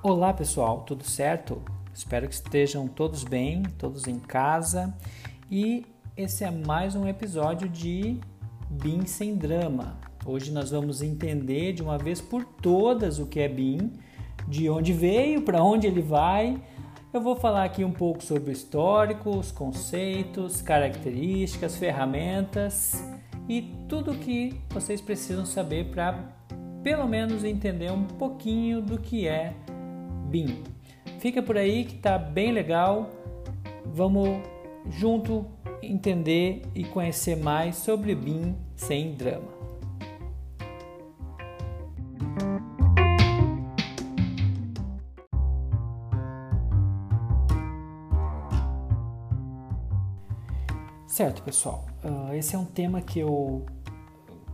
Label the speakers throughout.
Speaker 1: Olá pessoal, tudo certo? Espero que estejam todos bem, todos em casa. E esse é mais um episódio de BIM sem drama. Hoje nós vamos entender de uma vez por todas o que é BIM, de onde veio, para onde ele vai. Eu vou falar aqui um pouco sobre o histórico, os conceitos, características, ferramentas e tudo o que vocês precisam saber para pelo menos entender um pouquinho do que é BIM. Fica por aí que tá bem legal. Vamos junto entender e conhecer mais sobre BIM sem drama. Certo, pessoal. Uh, esse é um tema que eu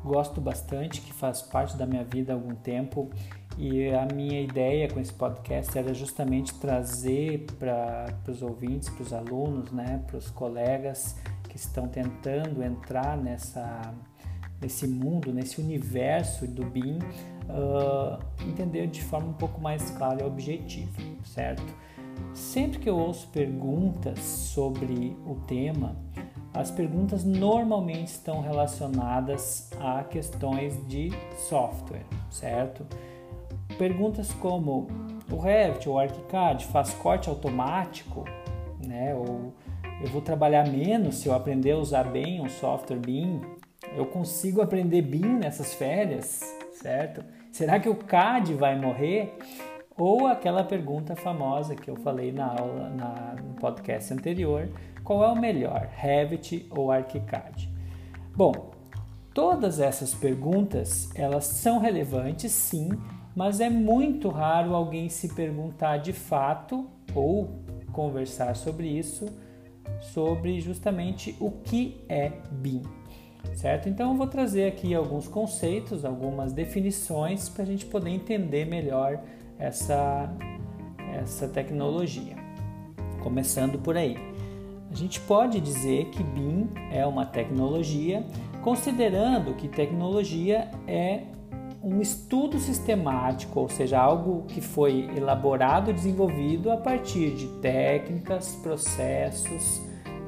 Speaker 1: gosto bastante, que faz parte da minha vida há algum tempo e a minha ideia com esse podcast era justamente trazer para os ouvintes, para os alunos, né, para os colegas que estão tentando entrar nessa, nesse mundo, nesse universo do BIM, uh, entender de forma um pouco mais clara e objetiva, certo? Sempre que eu ouço perguntas sobre o tema, as perguntas normalmente estão relacionadas a questões de software, certo? Perguntas como o Revit ou o ArchiCAD faz corte automático, né? Ou eu vou trabalhar menos se eu aprender a usar bem um software BIM? Eu consigo aprender BIM nessas férias, certo? Será que o CAD vai morrer? Ou aquela pergunta famosa que eu falei na aula, na, no podcast anterior, qual é o melhor, Revit ou ArchiCAD? Bom, todas essas perguntas, elas são relevantes sim, mas é muito raro alguém se perguntar de fato ou conversar sobre isso, sobre justamente o que é BIM, certo? Então eu vou trazer aqui alguns conceitos, algumas definições para a gente poder entender melhor essa, essa tecnologia. Começando por aí. A gente pode dizer que BIM é uma tecnologia, considerando que tecnologia é um estudo sistemático, ou seja, algo que foi elaborado e desenvolvido a partir de técnicas, processos,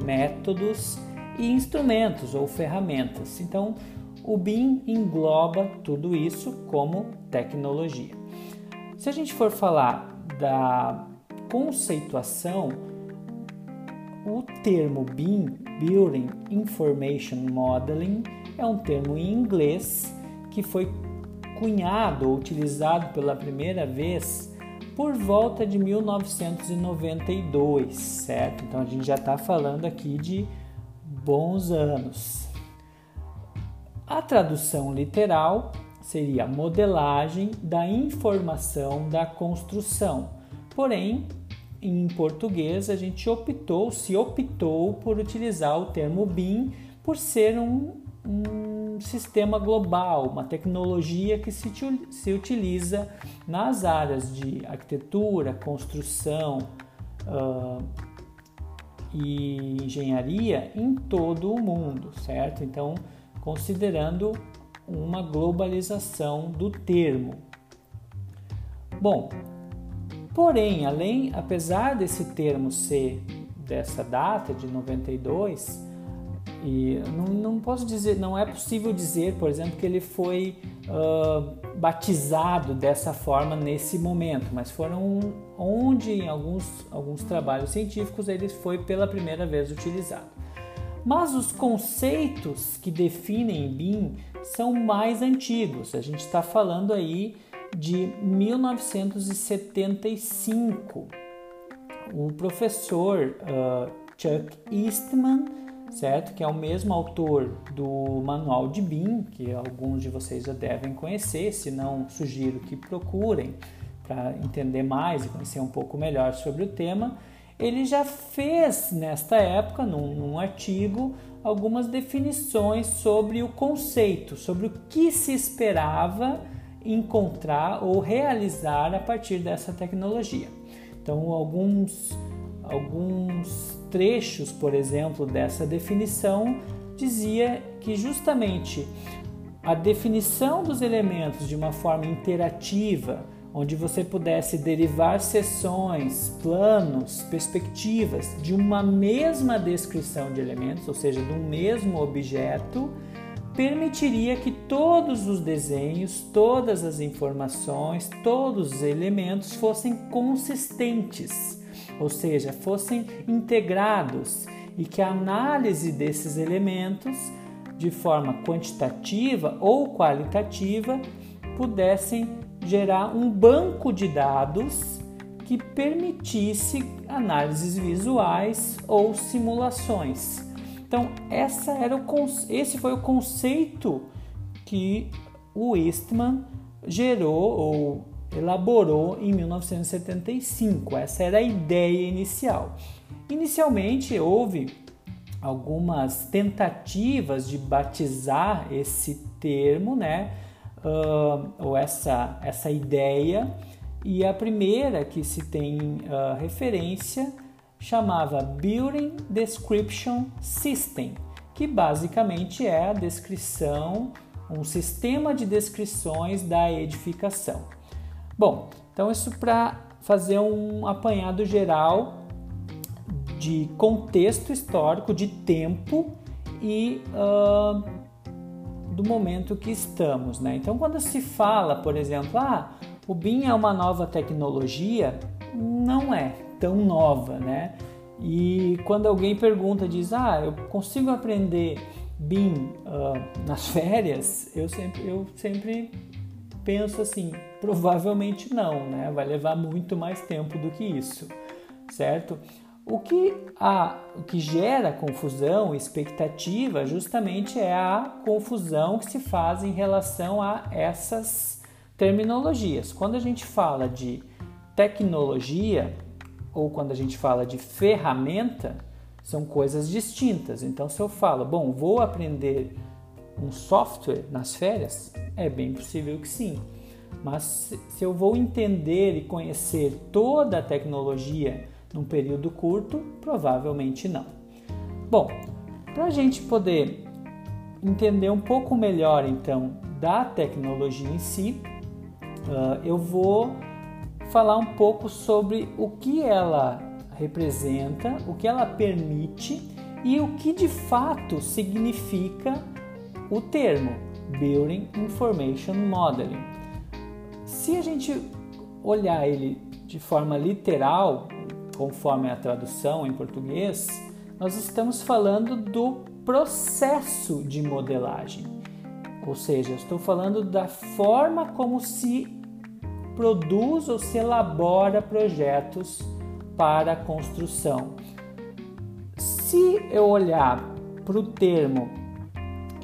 Speaker 1: métodos e instrumentos ou ferramentas. Então, o BIM engloba tudo isso como tecnologia. Se a gente for falar da conceituação, o termo BIM, Building Information Modeling, é um termo em inglês que foi cunhado utilizado pela primeira vez por volta de 1992, certo? Então a gente já está falando aqui de bons anos. A tradução literal seria modelagem da informação da construção. Porém, em português a gente optou, se optou por utilizar o termo BIM por ser um, um um sistema global, uma tecnologia que se, se utiliza nas áreas de arquitetura, construção uh, e engenharia em todo o mundo, certo? Então, considerando uma globalização do termo. Bom, porém, além, apesar desse termo ser dessa data de 92, e não, não posso dizer, não é possível dizer, por exemplo, que ele foi uh, batizado dessa forma nesse momento, mas foram onde em alguns, alguns trabalhos científicos ele foi pela primeira vez utilizado. Mas os conceitos que definem BIM são mais antigos. A gente está falando aí de 1975. O professor uh, Chuck Eastman certo? Que é o mesmo autor do Manual de BIM, que alguns de vocês já devem conhecer, se não sugiro que procurem para entender mais e conhecer um pouco melhor sobre o tema. Ele já fez nesta época, num, num artigo, algumas definições sobre o conceito, sobre o que se esperava encontrar ou realizar a partir dessa tecnologia. Então, alguns, alguns trechos, por exemplo, dessa definição dizia que justamente a definição dos elementos de uma forma interativa, onde você pudesse derivar seções, planos, perspectivas de uma mesma descrição de elementos, ou seja, um mesmo objeto, permitiria que todos os desenhos, todas as informações, todos os elementos fossem consistentes, ou seja, fossem integrados e que a análise desses elementos de forma quantitativa ou qualitativa pudessem gerar um banco de dados que permitisse análises visuais ou simulações. Então, essa era o, esse foi o conceito que o Eastman gerou ou elaborou em 1975. Essa era a ideia inicial. Inicialmente houve algumas tentativas de batizar esse termo, né? uh, ou essa, essa ideia, e a primeira que se tem uh, referência chamava Building Description System, que basicamente é a descrição, um sistema de descrições da edificação. Bom, então isso para fazer um apanhado geral de contexto histórico, de tempo e uh, do momento que estamos, né? Então, quando se fala, por exemplo, ah, o BIM é uma nova tecnologia, não é tão nova, né? E quando alguém pergunta, diz, ah, eu consigo aprender BIM uh, nas férias, eu sempre, eu sempre penso assim, provavelmente não, né? Vai levar muito mais tempo do que isso, certo? O que, a, o que gera confusão expectativa justamente é a confusão que se faz em relação a essas terminologias. Quando a gente fala de tecnologia ou quando a gente fala de ferramenta, são coisas distintas. Então, se eu falo, bom, vou aprender um software nas férias, é bem possível que sim. Mas se eu vou entender e conhecer toda a tecnologia, num período curto? Provavelmente não. Bom, para a gente poder entender um pouco melhor então da tecnologia em si, uh, eu vou falar um pouco sobre o que ela representa, o que ela permite e o que de fato significa o termo Building Information Modeling. Se a gente olhar ele de forma literal, conforme a tradução em português, nós estamos falando do processo de modelagem. Ou seja, estou falando da forma como se produz ou se elabora projetos para a construção. Se eu olhar para o termo,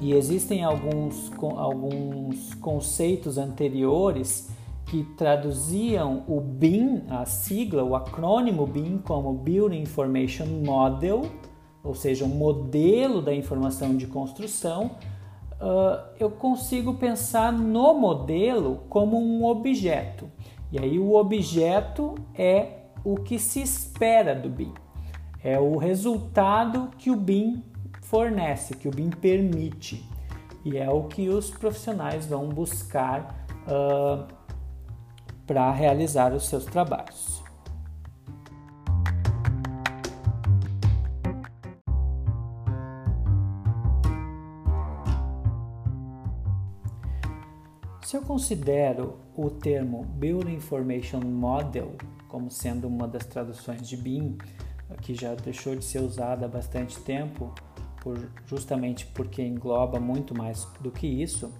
Speaker 1: e existem alguns, alguns conceitos anteriores que traduziam o BIM, a sigla, o acrônimo BIM, como Building Information Model, ou seja, um modelo da informação de construção, uh, eu consigo pensar no modelo como um objeto. E aí o objeto é o que se espera do BIM, é o resultado que o BIM fornece, que o BIM permite, e é o que os profissionais vão buscar. Uh, para realizar os seus trabalhos. Se eu considero o termo Building Information Model como sendo uma das traduções de BIM, que já deixou de ser usada há bastante tempo, por, justamente porque engloba muito mais do que isso,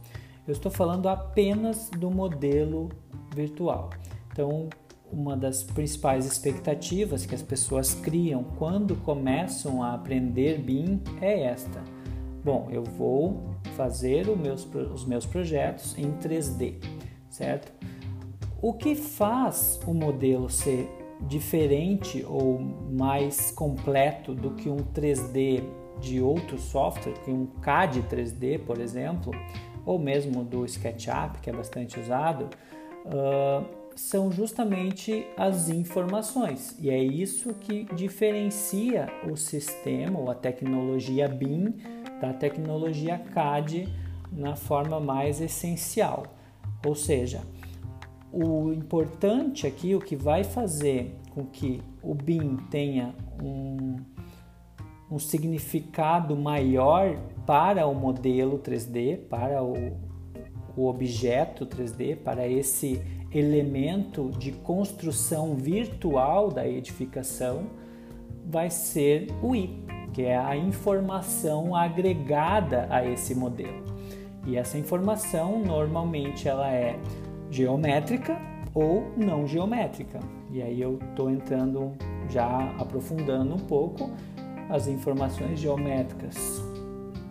Speaker 1: eu estou falando apenas do modelo virtual. Então, uma das principais expectativas que as pessoas criam quando começam a aprender BIM é esta. Bom, eu vou fazer meus, os meus projetos em 3D, certo? O que faz o modelo ser diferente ou mais completo do que um 3D de outro software, que um CAD 3D, por exemplo, ou mesmo do SketchUp, que é bastante usado, uh, são justamente as informações. E é isso que diferencia o sistema ou a tecnologia BIM da tecnologia CAD na forma mais essencial. Ou seja, o importante aqui, o que vai fazer com que o BIM tenha um, um significado maior para o modelo 3D, para o, o objeto 3D, para esse elemento de construção virtual da edificação, vai ser o I, que é a informação agregada a esse modelo. E essa informação normalmente ela é geométrica ou não geométrica. E aí eu estou entrando já aprofundando um pouco as informações geométricas.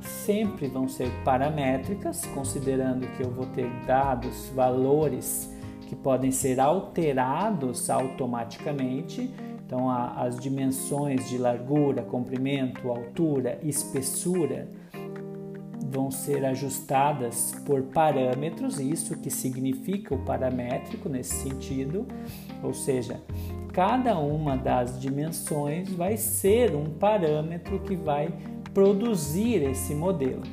Speaker 1: Sempre vão ser paramétricas, considerando que eu vou ter dados, valores que podem ser alterados automaticamente então, as dimensões de largura, comprimento, altura, espessura vão ser ajustadas por parâmetros, isso que significa o paramétrico nesse sentido, ou seja, cada uma das dimensões vai ser um parâmetro que vai produzir esse modelo.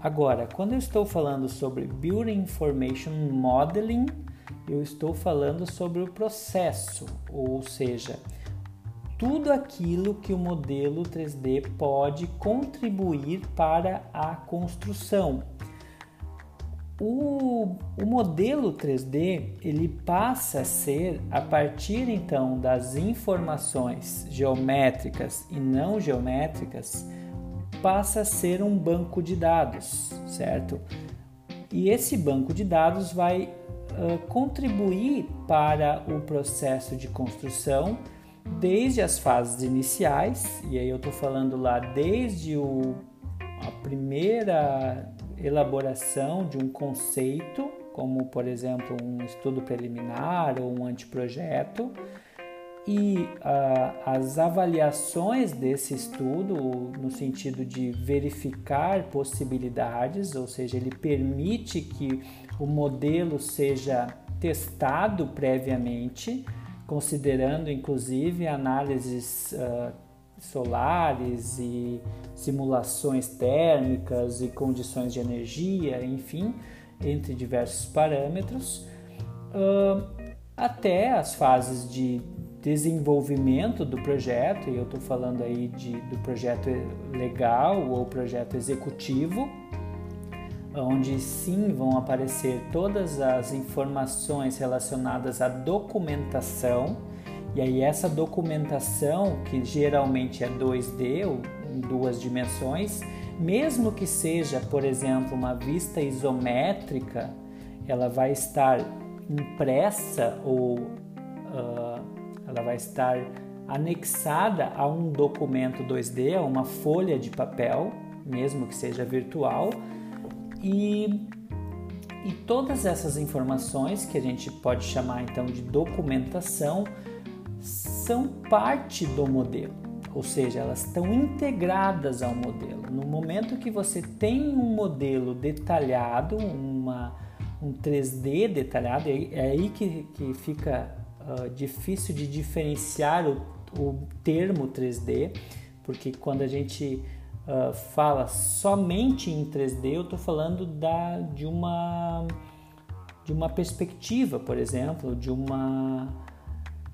Speaker 1: Agora, quando eu estou falando sobre Building Information Modeling, eu estou falando sobre o processo, ou seja, tudo aquilo que o modelo 3D pode contribuir para a construção. O, o, modelo 3D ele passa a ser, a partir então das informações geométricas e não geométricas, passa a ser um banco de dados, certo? E esse banco de dados vai uh, contribuir para o processo de construção desde as fases iniciais, e aí eu estou falando lá desde o, a primeira elaboração de um conceito, como por exemplo um estudo preliminar ou um anteprojeto, e uh, as avaliações desse estudo, no sentido de verificar possibilidades, ou seja, ele permite que o modelo seja testado previamente, considerando inclusive análises uh, solares e simulações térmicas e condições de energia, enfim, entre diversos parâmetros, uh, até as fases de desenvolvimento do projeto, e eu estou falando aí de, do projeto legal ou projeto executivo, onde sim vão aparecer todas as informações relacionadas à documentação, e aí essa documentação, que geralmente é 2D ou em duas dimensões, mesmo que seja, por exemplo, uma vista isométrica, ela vai estar impressa ou uh, ela vai estar anexada a um documento 2D, a uma folha de papel, mesmo que seja virtual, e, e todas essas informações que a gente pode chamar então de documentação são parte do modelo, ou seja, elas estão integradas ao modelo. No momento que você tem um modelo detalhado, uma, um 3D detalhado, é aí que, que fica uh, difícil de diferenciar o, o, termo 3D, porque quando a gente uh, fala somente em 3D, eu estou falando da, de, uma, de uma perspectiva, por exemplo, de uma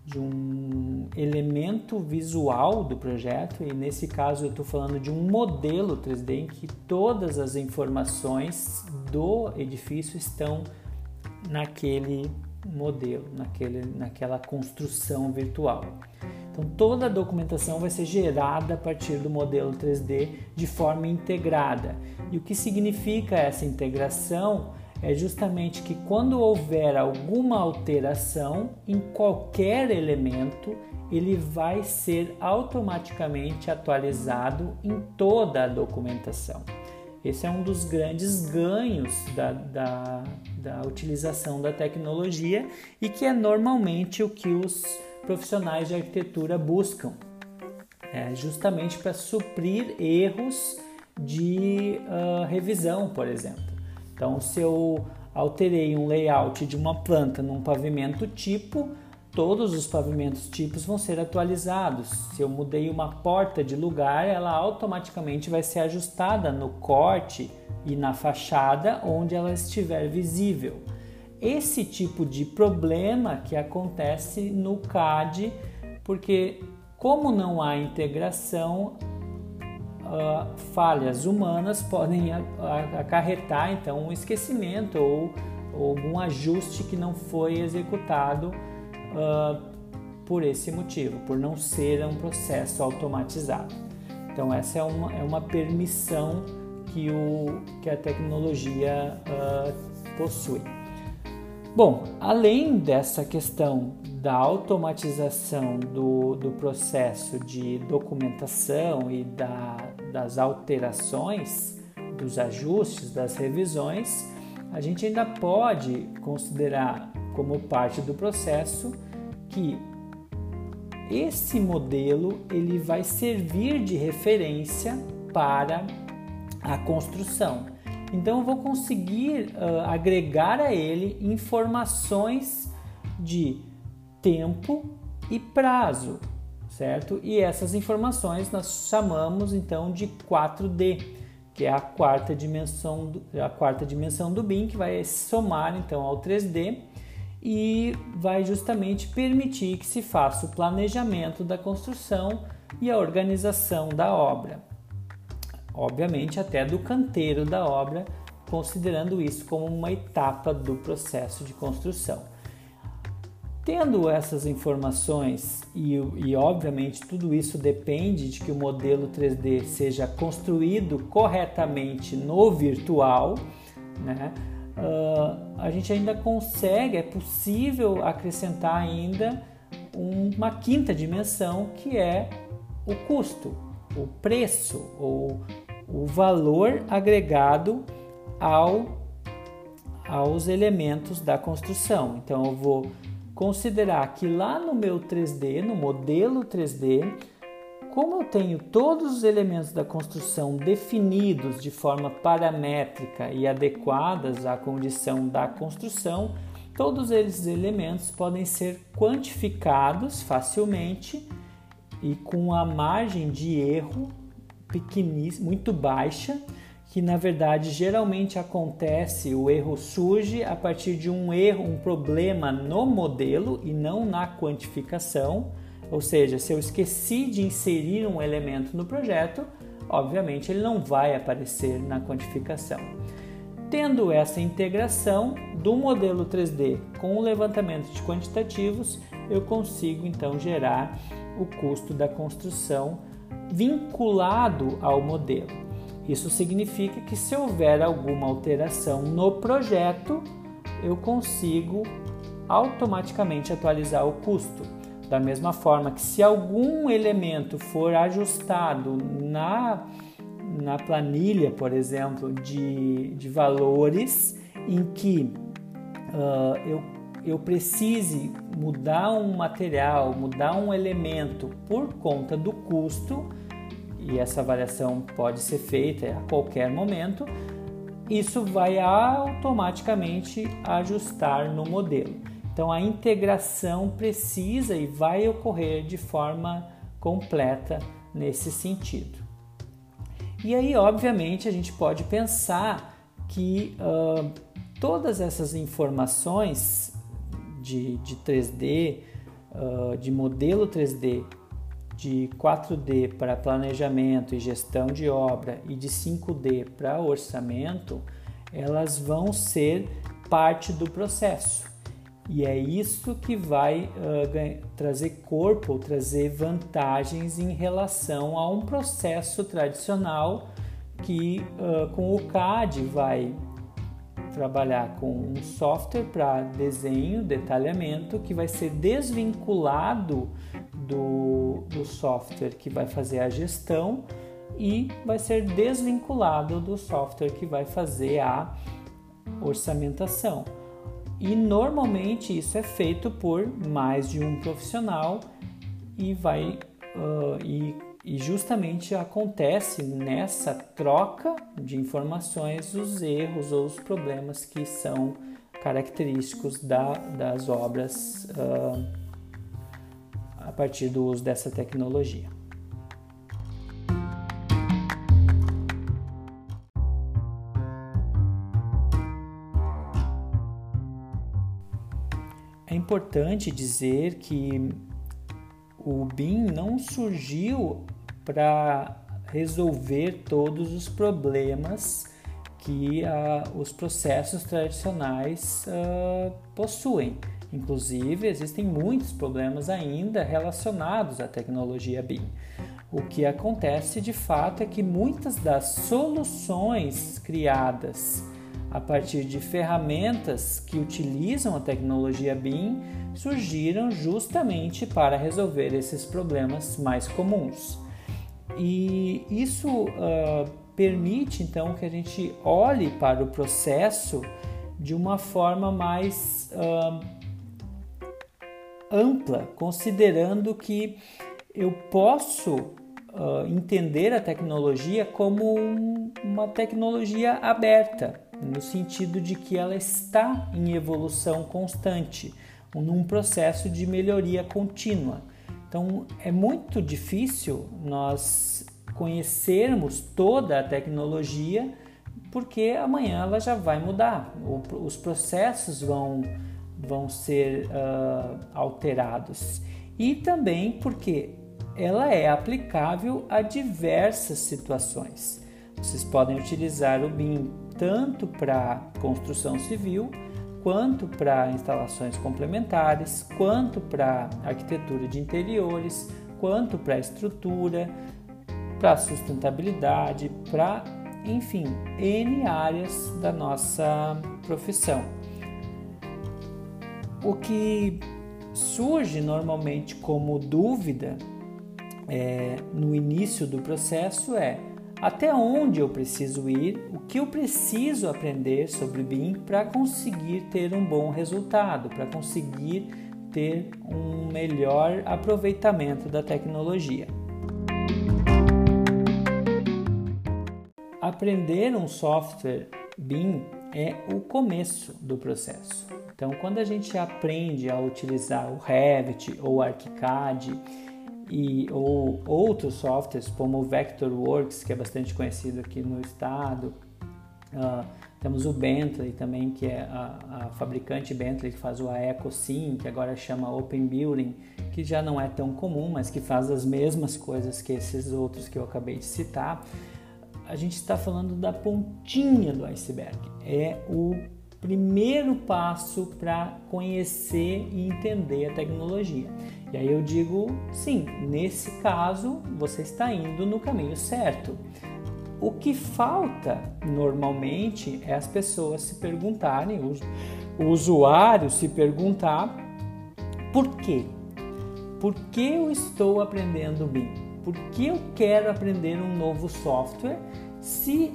Speaker 1: de um elemento visual do projeto e nesse caso eu estou falando de um modelo 3D em que todas as informações do edifício estão naquele modelo, naquele, naquela construção virtual. Então, toda a documentação vai ser gerada a partir do modelo 3D de forma integrada. E o que significa essa integração é justamente que quando houver alguma alteração em qualquer elemento, ele vai ser automaticamente atualizado em toda a documentação. Esse é um dos grandes ganhos da, da, da utilização da tecnologia e que é normalmente o que os profissionais de arquitetura buscam, é justamente para suprir erros de uh, revisão, por exemplo. Então, se eu alterei um layout de uma planta num pavimento tipo, todos os pavimentos tipos vão ser atualizados. Se eu mudei uma porta de lugar, ela automaticamente vai ser ajustada no corte e na fachada onde ela estiver visível. Esse tipo de problema que acontece no CAD, porque como não há integração, uh, falhas humanas podem acarretar então um esquecimento ou, ou algum ajuste que não foi executado uh, por esse motivo, por não ser um processo automatizado. Então essa é uma, é uma permissão que, o, que a tecnologia uh, possui. Bom, além dessa questão da automatização do, do processo de documentação e da, das alterações, dos ajustes, das revisões, a gente ainda pode considerar como parte do processo que esse modelo ele vai servir de referência para a construção. Então eu vou conseguir uh, agregar a ele informações de tempo e prazo, certo? E essas informações nós chamamos então de 4D, que é a quarta dimensão do, a quarta dimensão do BIM que vai somar então ao 3D e vai justamente permitir que se faça o planejamento da construção e a organização da obra. Obviamente, até do canteiro da obra, considerando isso como uma etapa do processo de construção. Tendo essas informações, e, e obviamente tudo isso depende de que o modelo 3D seja construído corretamente no virtual, né? uh, a gente ainda consegue, é possível acrescentar ainda uma quinta dimensão que é o custo, o preço ou o valor agregado ao, aos elementos da construção. Então eu vou considerar que lá no meu 3D, no modelo 3D, como eu tenho todos os elementos da construção definidos de forma paramétrica e adequadas à condição da construção, todos esses elementos podem ser quantificados facilmente e com a margem de erro pequeníssima, muito baixa, que na verdade geralmente acontece, o erro surge a partir de um erro, um problema no modelo e não na quantificação ou seja, se eu esqueci de inserir um elemento no projeto, obviamente ele não vai aparecer na quantificação. Tendo essa integração do modelo 3D com o levantamento de quantitativos, eu consigo então gerar o custo da construção vinculado ao modelo. Isso significa que se houver alguma alteração no projeto, eu consigo automaticamente atualizar o custo. Da mesma forma que se algum elemento for ajustado na, na planilha, por exemplo, de, de valores, em que uh, eu, eu precise mudar um material, mudar um elemento por conta do custo, e essa variação pode ser feita a qualquer momento, isso vai automaticamente ajustar no modelo. Então a integração precisa e vai ocorrer de forma completa nesse sentido. E aí, obviamente, a gente pode pensar que uh, todas essas informações de, de 3D, uh, de modelo 3D, de 4D para planejamento e gestão de obra e de 5D para orçamento, elas vão ser parte do processo. E é isso que vai uh, trazer corpo, trazer vantagens em relação a um processo tradicional que uh, com o CAD vai trabalhar com um software para desenho, detalhamento, que vai ser desvinculado do, do software que vai fazer a gestão e vai ser desvinculado do software que vai fazer a orçamentação. E normalmente isso é feito por mais de um profissional e vai uh, e, e justamente acontece nessa troca de informações os erros ou os problemas que são característicos da, das obras uh, partir do uso dessa tecnologia. É importante dizer que o BIM não surgiu para resolver todos os problemas que uh, os processos tradicionais uh, possuem. Inclusive, existem muitos problemas ainda relacionados à tecnologia BIM. O que acontece de fato é que muitas das soluções criadas a partir de ferramentas que utilizam a tecnologia BIM surgiram justamente para resolver esses problemas mais comuns. E isso uh, permite então que a gente olhe para o processo de uma forma mais uh, ampla, considerando que eu posso uh, entender a tecnologia como um, uma tecnologia aberta, no sentido de que ela está em evolução constante, num processo de melhoria contínua. Então é muito difícil nós conhecermos toda a tecnologia, porque amanhã ela já vai mudar, os processos vão, vão ser uh, alterados. E também porque ela é aplicável a diversas situações. Vocês podem utilizar o BIM tanto para construção civil, quanto para instalações complementares, quanto para arquitetura de interiores, quanto para estrutura, para sustentabilidade, para, enfim, N áreas da nossa profissão. O que surge normalmente como dúvida é, no início do processo é até onde eu preciso ir, o que eu preciso aprender sobre BIM para conseguir ter um bom resultado, para conseguir ter um melhor aproveitamento da tecnologia. Aprender um software BIM é o começo do processo. Então, quando a gente aprende a utilizar o Revit ou ArchiCAD e, ou outros softwares como o Vectorworks, que é bastante conhecido aqui no estado, uh, temos o Bentley também, que é a, a, fabricante Bentley que faz o AecoSim, que agora chama Open Building, que já não é tão comum, mas que faz as mesmas coisas que esses outros que eu acabei de citar a gente está falando da pontinha do iceberg. É o primeiro passo para conhecer e entender a tecnologia. E aí eu digo, sim, nesse caso você está indo no caminho certo. O que falta normalmente é as pessoas se perguntarem, o usuário se perguntar por quê? Por que eu estou aprendendo BIM? Por que eu quero aprender um novo software se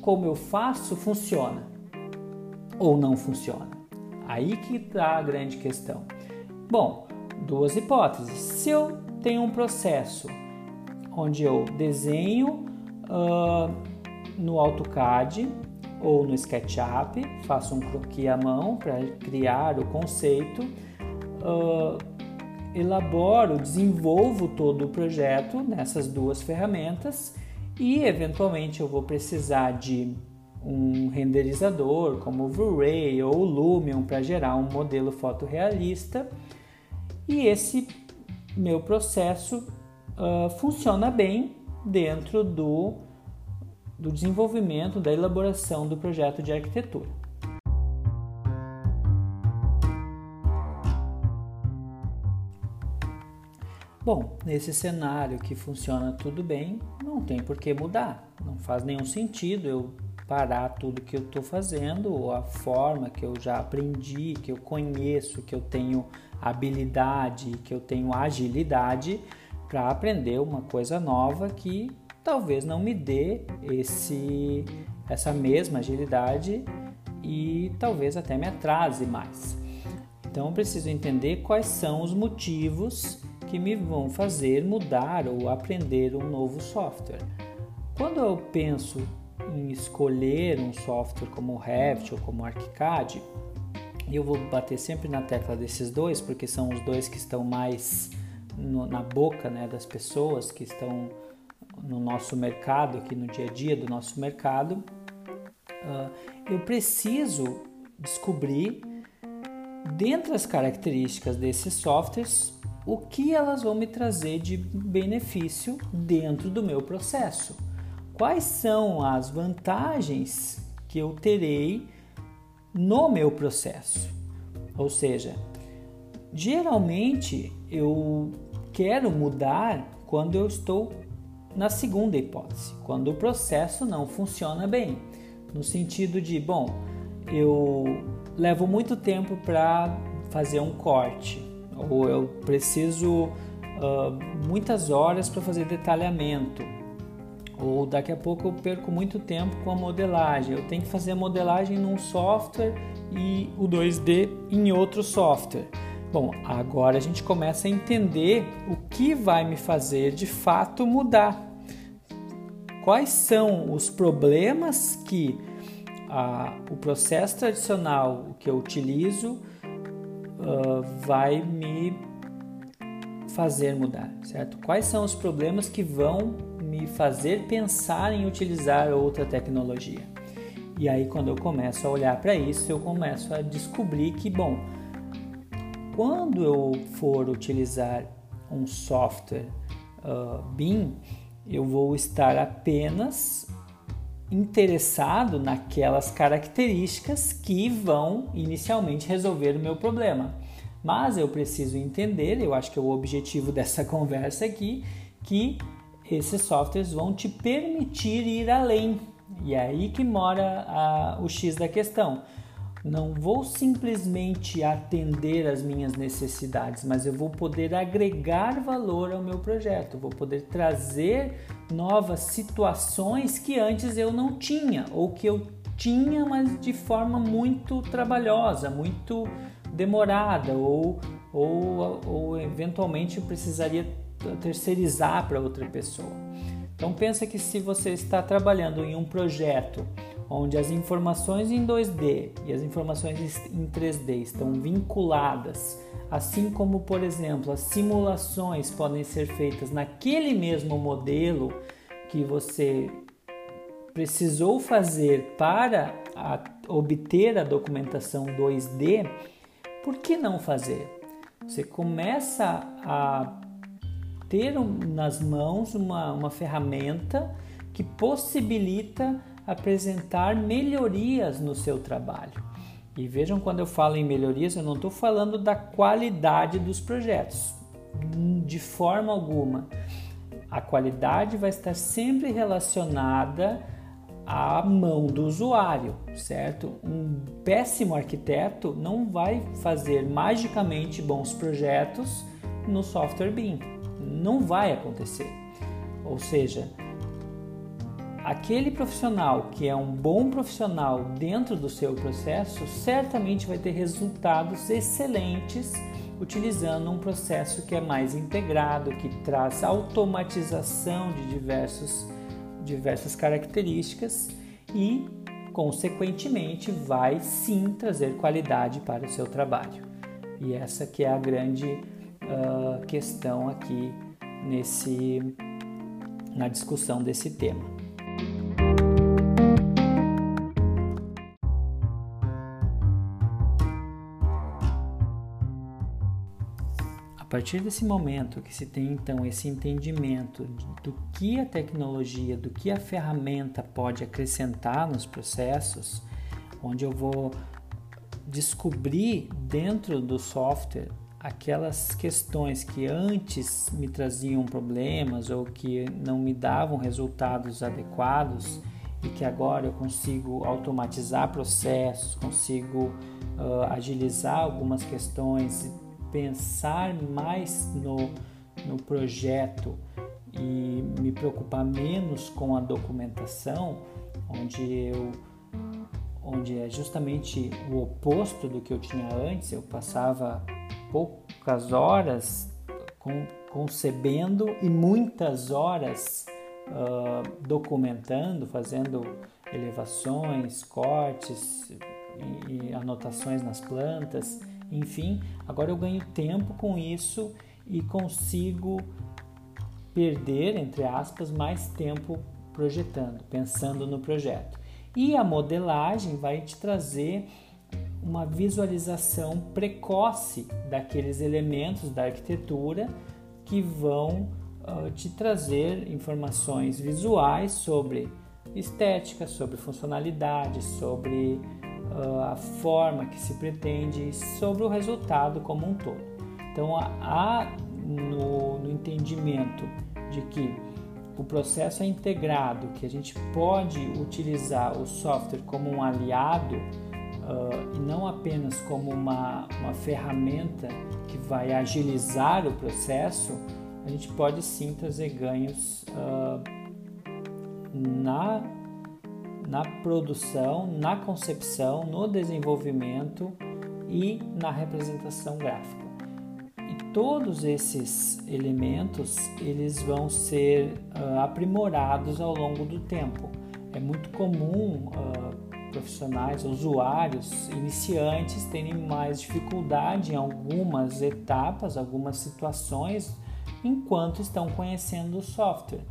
Speaker 1: como eu faço funciona ou não funciona? Aí que está a grande questão. Bom, duas hipóteses. Se eu tenho um processo onde eu desenho uh, no AutoCAD ou no SketchUp, faço um croquis à mão para criar o conceito, uh, elaboro, desenvolvo todo o projeto nessas duas ferramentas e eventualmente eu vou precisar de um renderizador como o V-Ray ou o Lumion para gerar um modelo fotorrealista e esse meu processo uh, funciona bem dentro do, do desenvolvimento, da elaboração do projeto de arquitetura. Bom, nesse cenário que funciona tudo bem, não tem por que mudar. Não faz nenhum sentido eu parar tudo que eu estou fazendo, a forma que eu já aprendi, que eu conheço, que eu tenho habilidade, que eu tenho agilidade para aprender uma coisa nova que talvez não me dê esse essa mesma agilidade e talvez até me atrase mais. Então eu preciso entender quais são os motivos que me vão fazer mudar ou aprender um novo software. Quando eu penso em escolher um software como o Revit ou como o ArchiCAD, eu vou bater sempre na tecla desses dois, porque são os dois que estão mais no, na boca né, das pessoas que estão no nosso mercado, aqui no dia a dia do nosso mercado, uh, eu preciso descobrir, dentre as características desses softwares, o que elas vão me trazer de benefício dentro do meu processo. Quais são as vantagens que eu terei no meu processo? Ou seja, geralmente eu quero mudar quando eu estou na segunda hipótese, quando o processo não funciona bem, no sentido de, bom, eu levo muito tempo para fazer um corte, ou eu preciso uh, muitas horas para fazer detalhamento, ou daqui a pouco eu perco muito tempo com a modelagem, eu tenho que fazer a modelagem num software e o 2D em outro software. Bom, agora a gente começa a entender o que vai me fazer de fato mudar. Quais são os problemas que ah, o processo tradicional que eu utilizo uh, vai me fazer mudar, certo? Quais são os problemas que vão me fazer pensar em utilizar outra tecnologia? E aí, quando eu começo a olhar para isso, eu começo a descobrir que, bom, quando eu for utilizar um software uh, BIM, eu vou estar apenas interessado naquelas características que vão inicialmente resolver o meu problema. Mas eu preciso entender, eu acho que é o objetivo dessa conversa aqui, que esses softwares vão te permitir ir além. E é aí que mora a, o X da questão. Não vou simplesmente atender as minhas necessidades, mas eu vou poder agregar valor ao meu projeto, vou poder trazer novas situações que antes eu não tinha ou que eu tinha, mas de forma muito trabalhosa, muito demorada ou, ou, ou eventualmente precisaria terceirizar para outra pessoa. Então pensa que se você está trabalhando em um projeto onde as informações em 2D e as informações em 3D estão vinculadas, assim como, por exemplo, as simulações podem ser feitas naquele mesmo modelo que você precisou fazer para a, obter a documentação 2D, por que não fazer? Você começa a ter nas mãos uma, uma ferramenta que possibilita apresentar melhorias no seu trabalho. E vejam, quando eu falo em melhorias, eu não estou falando da qualidade dos projetos, de forma alguma. A qualidade vai estar sempre relacionada à mão do usuário, certo? Um péssimo arquiteto não vai fazer magicamente bons projetos no software BIM. Não vai acontecer. Ou seja, aquele profissional que é um bom profissional dentro do seu processo certamente vai ter resultados excelentes utilizando um processo que é mais integrado, que traz automatização de diversos, diversas características e, consequentemente, vai sim trazer qualidade para o seu trabalho. E essa que é a grande uh, questão aqui nesse, na discussão desse tema. partir desse momento que se tem então esse entendimento do que a tecnologia, do que a ferramenta pode acrescentar nos processos, onde eu vou descobrir dentro do software aquelas questões que antes me traziam problemas ou que não me davam resultados adequados e que agora eu consigo automatizar processos, consigo uh, agilizar algumas questões pensar mais no, no projeto e me preocupar menos com a documentação, onde eu onde é justamente o oposto do que eu tinha antes, eu passava poucas horas com, concebendo e muitas horas uh, documentando, fazendo elevações, cortes e, e anotações nas plantas enfim, agora eu ganho tempo com isso e consigo perder, entre aspas, mais tempo projetando, pensando no projeto. E a modelagem vai te trazer uma visualização precoce daqueles elementos da arquitetura que vão uh, te trazer informações visuais sobre estética, sobre funcionalidade, sobre uh, a forma que se pretende, sobre o resultado como um todo. Então, há no, no entendimento de que o processo é integrado, que a gente pode utilizar o software como um aliado uh, e não apenas como uma, uma ferramenta que vai agilizar o processo, a gente pode sim trazer ganhos uh, na, na produção, na concepção, no desenvolvimento e na representação gráfica. E todos esses elementos eles vão ser uh, aprimorados ao longo do tempo. É muito comum uh, profissionais, usuários, iniciantes terem mais dificuldade em algumas etapas, algumas situações, enquanto estão conhecendo o software,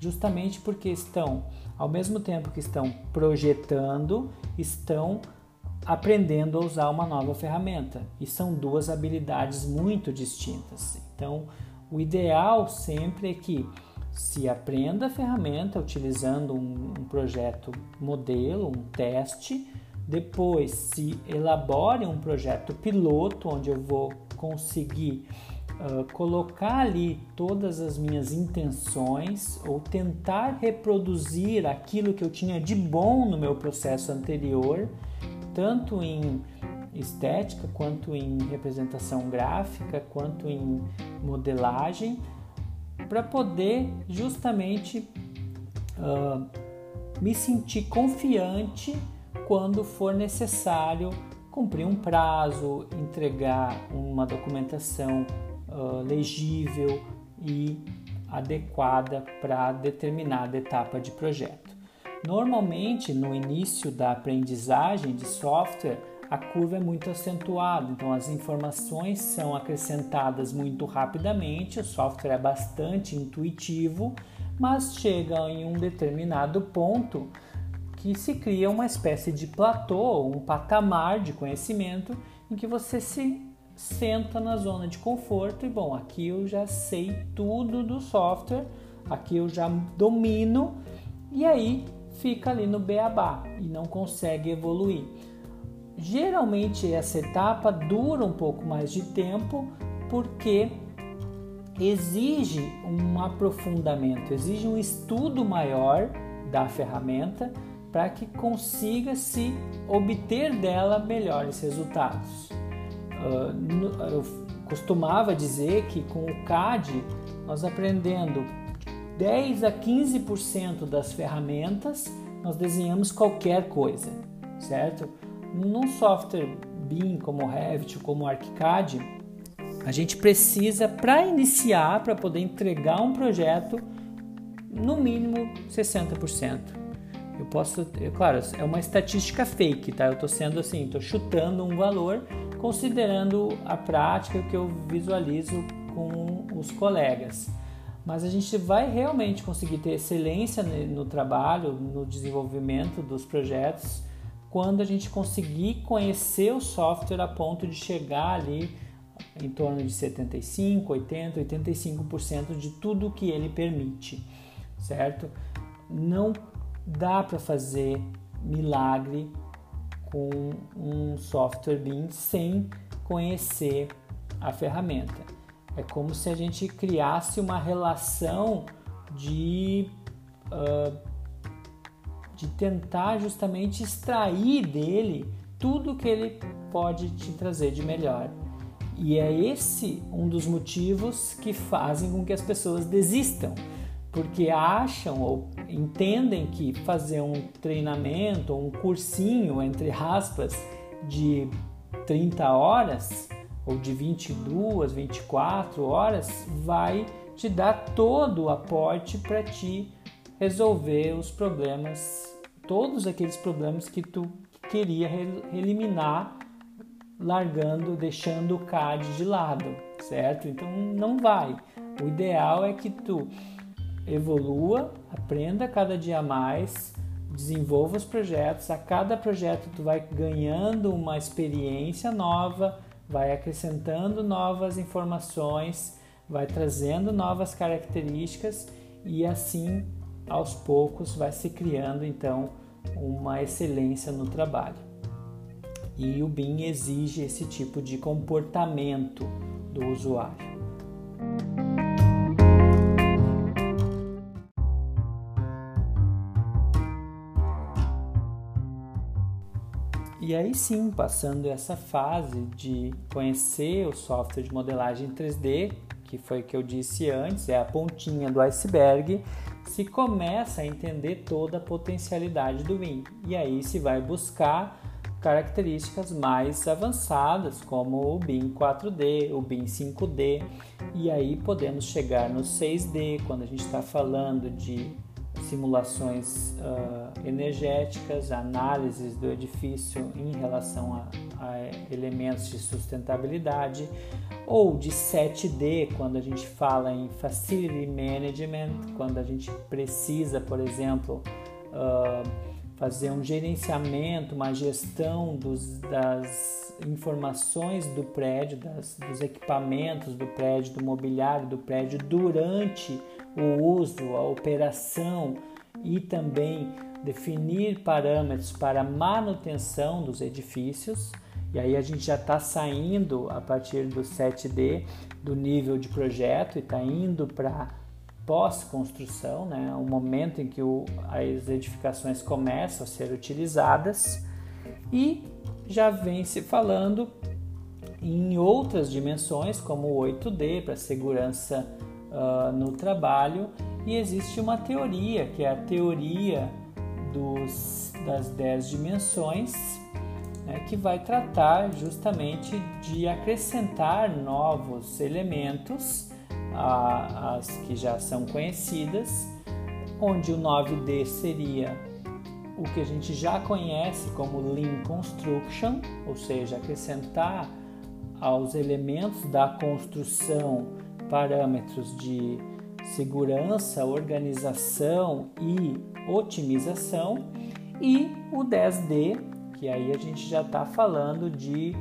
Speaker 1: justamente porque estão, ao mesmo tempo que estão projetando, estão aprendendo a usar uma nova ferramenta. E são duas habilidades muito distintas. Então, o ideal sempre é que se aprenda a ferramenta utilizando um, um projeto modelo, um teste, depois se elabore um projeto piloto onde eu vou conseguir uh, colocar ali todas as minhas intenções ou tentar reproduzir aquilo que eu tinha de bom no meu processo anterior, tanto em estética, quanto em representação gráfica, quanto em modelagem para poder justamente uh, me sentir confiante quando for necessário cumprir um prazo, entregar uma documentação uh, legível e adequada para determinada etapa de projeto. Normalmente, no início da aprendizagem de software, a curva é muito acentuada, então as informações são acrescentadas muito rapidamente, o software é bastante intuitivo, mas chega em um determinado ponto que se cria uma espécie de platô, um patamar de conhecimento em que você se senta na zona de conforto e bom, aqui eu já sei tudo do software, aqui eu já domino e aí fica ali no beabá e não consegue evoluir. Geralmente essa etapa dura um pouco mais de tempo porque exige um aprofundamento, exige um estudo maior da ferramenta para que consiga se obter dela melhores resultados. Ah, eu costumava dizer que com o CAD nós aprendendo 10 a 15% das ferramentas, nós desenhamos qualquer coisa, certo? Num software BIM como Revit, como o ArchiCAD, a gente precisa, para iniciar, para poder entregar um projeto, no mínimo 60%. Eu posso, é claro, é uma estatística fake, tá? Eu estou sendo assim, estou chutando um valor, considerando a prática que eu visualizo com os colegas. Mas a gente vai realmente conseguir ter excelência no trabalho, no desenvolvimento dos projetos, quando a gente conseguir conhecer o software a ponto de chegar ali em torno de 75, 80, 85% de tudo que ele permite, certo? Não dá para fazer milagre com um software BIM sem conhecer a ferramenta. É como se a gente criasse uma relação de uh, de tentar justamente extrair dele tudo que ele pode te trazer de melhor. E é esse um dos motivos que fazem com que as pessoas desistam, porque acham ou entendem que fazer um treinamento ou um cursinho, entre aspas, de 30 horas ou de 22, 24 horas vai te dar todo o aporte para ti resolver os problemas, todos aqueles problemas que tu queria eliminar largando, deixando o CAD de lado, certo? Então não vai. O ideal é que tu evolua, aprenda cada dia mais, desenvolva os projetos, a cada projeto tu vai ganhando uma experiência nova, vai acrescentando novas informações, vai trazendo novas características e assim aos poucos vai se criando então uma excelência no trabalho. E o BIM exige esse tipo de comportamento do usuário. E aí sim, passando essa fase de conhecer o software de modelagem 3D, que foi o que eu disse antes, é a pontinha do iceberg, se começa a entender toda a potencialidade do BIM. E aí se vai buscar características mais avançadas, como o BIM 4D, o BIM 5D, e aí podemos chegar no 6D, quando a gente está falando de simulações uh, energéticas, análises do edifício em relação a, a, elementos de sustentabilidade, ou de 7D, quando a gente fala em Facility Management, quando a gente precisa, por exemplo, uh, fazer um gerenciamento, uma gestão dos, das informações do prédio, das, dos equipamentos do prédio, do mobiliário do prédio durante o uso, a operação e também definir parâmetros para manutenção dos edifícios. E aí a gente já está saindo a partir do 7D do nível de projeto e está indo para pós-construção, né? o momento em que o, as edificações começam a ser utilizadas e já vem se falando em outras dimensões como o 8D para segurança uh, no trabalho e existe uma teoria que é a teoria dos, das 10 dimensões né, que vai tratar justamente de acrescentar novos elementos às que já são conhecidas, onde o 9D seria o que a gente já conhece como Lean Construction, ou seja, acrescentar aos elementos da construção parâmetros de segurança, organização e otimização, e o 10D, que aí a gente já está falando de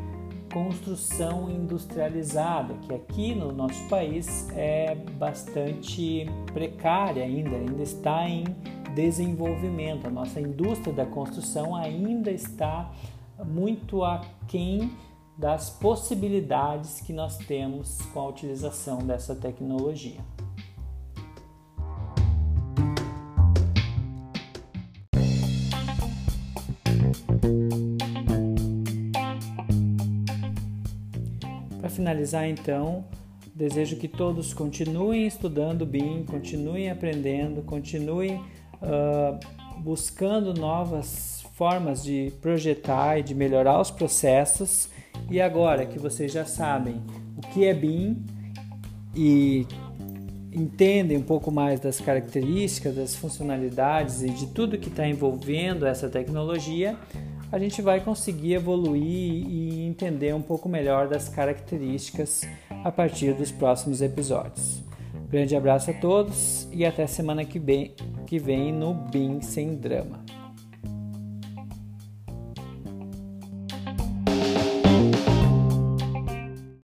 Speaker 1: construção industrializada, que aqui no nosso país é bastante precária ainda, ainda está em desenvolvimento. A nossa indústria da construção ainda está muito aquém das possibilidades que nós temos com a utilização dessa tecnologia. Para finalizar, então, desejo que todos continuem estudando BIM, continuem aprendendo, continuem uh, buscando novas formas de projetar e de melhorar os processos e agora que vocês já sabem o que é BIM e entendem um pouco mais das características, das funcionalidades e de tudo que está envolvendo essa tecnologia, a gente vai conseguir evoluir e entender um pouco melhor das características a partir dos próximos episódios. grande abraço a todos e até semana que vem, que vem no BIM Sem Drama.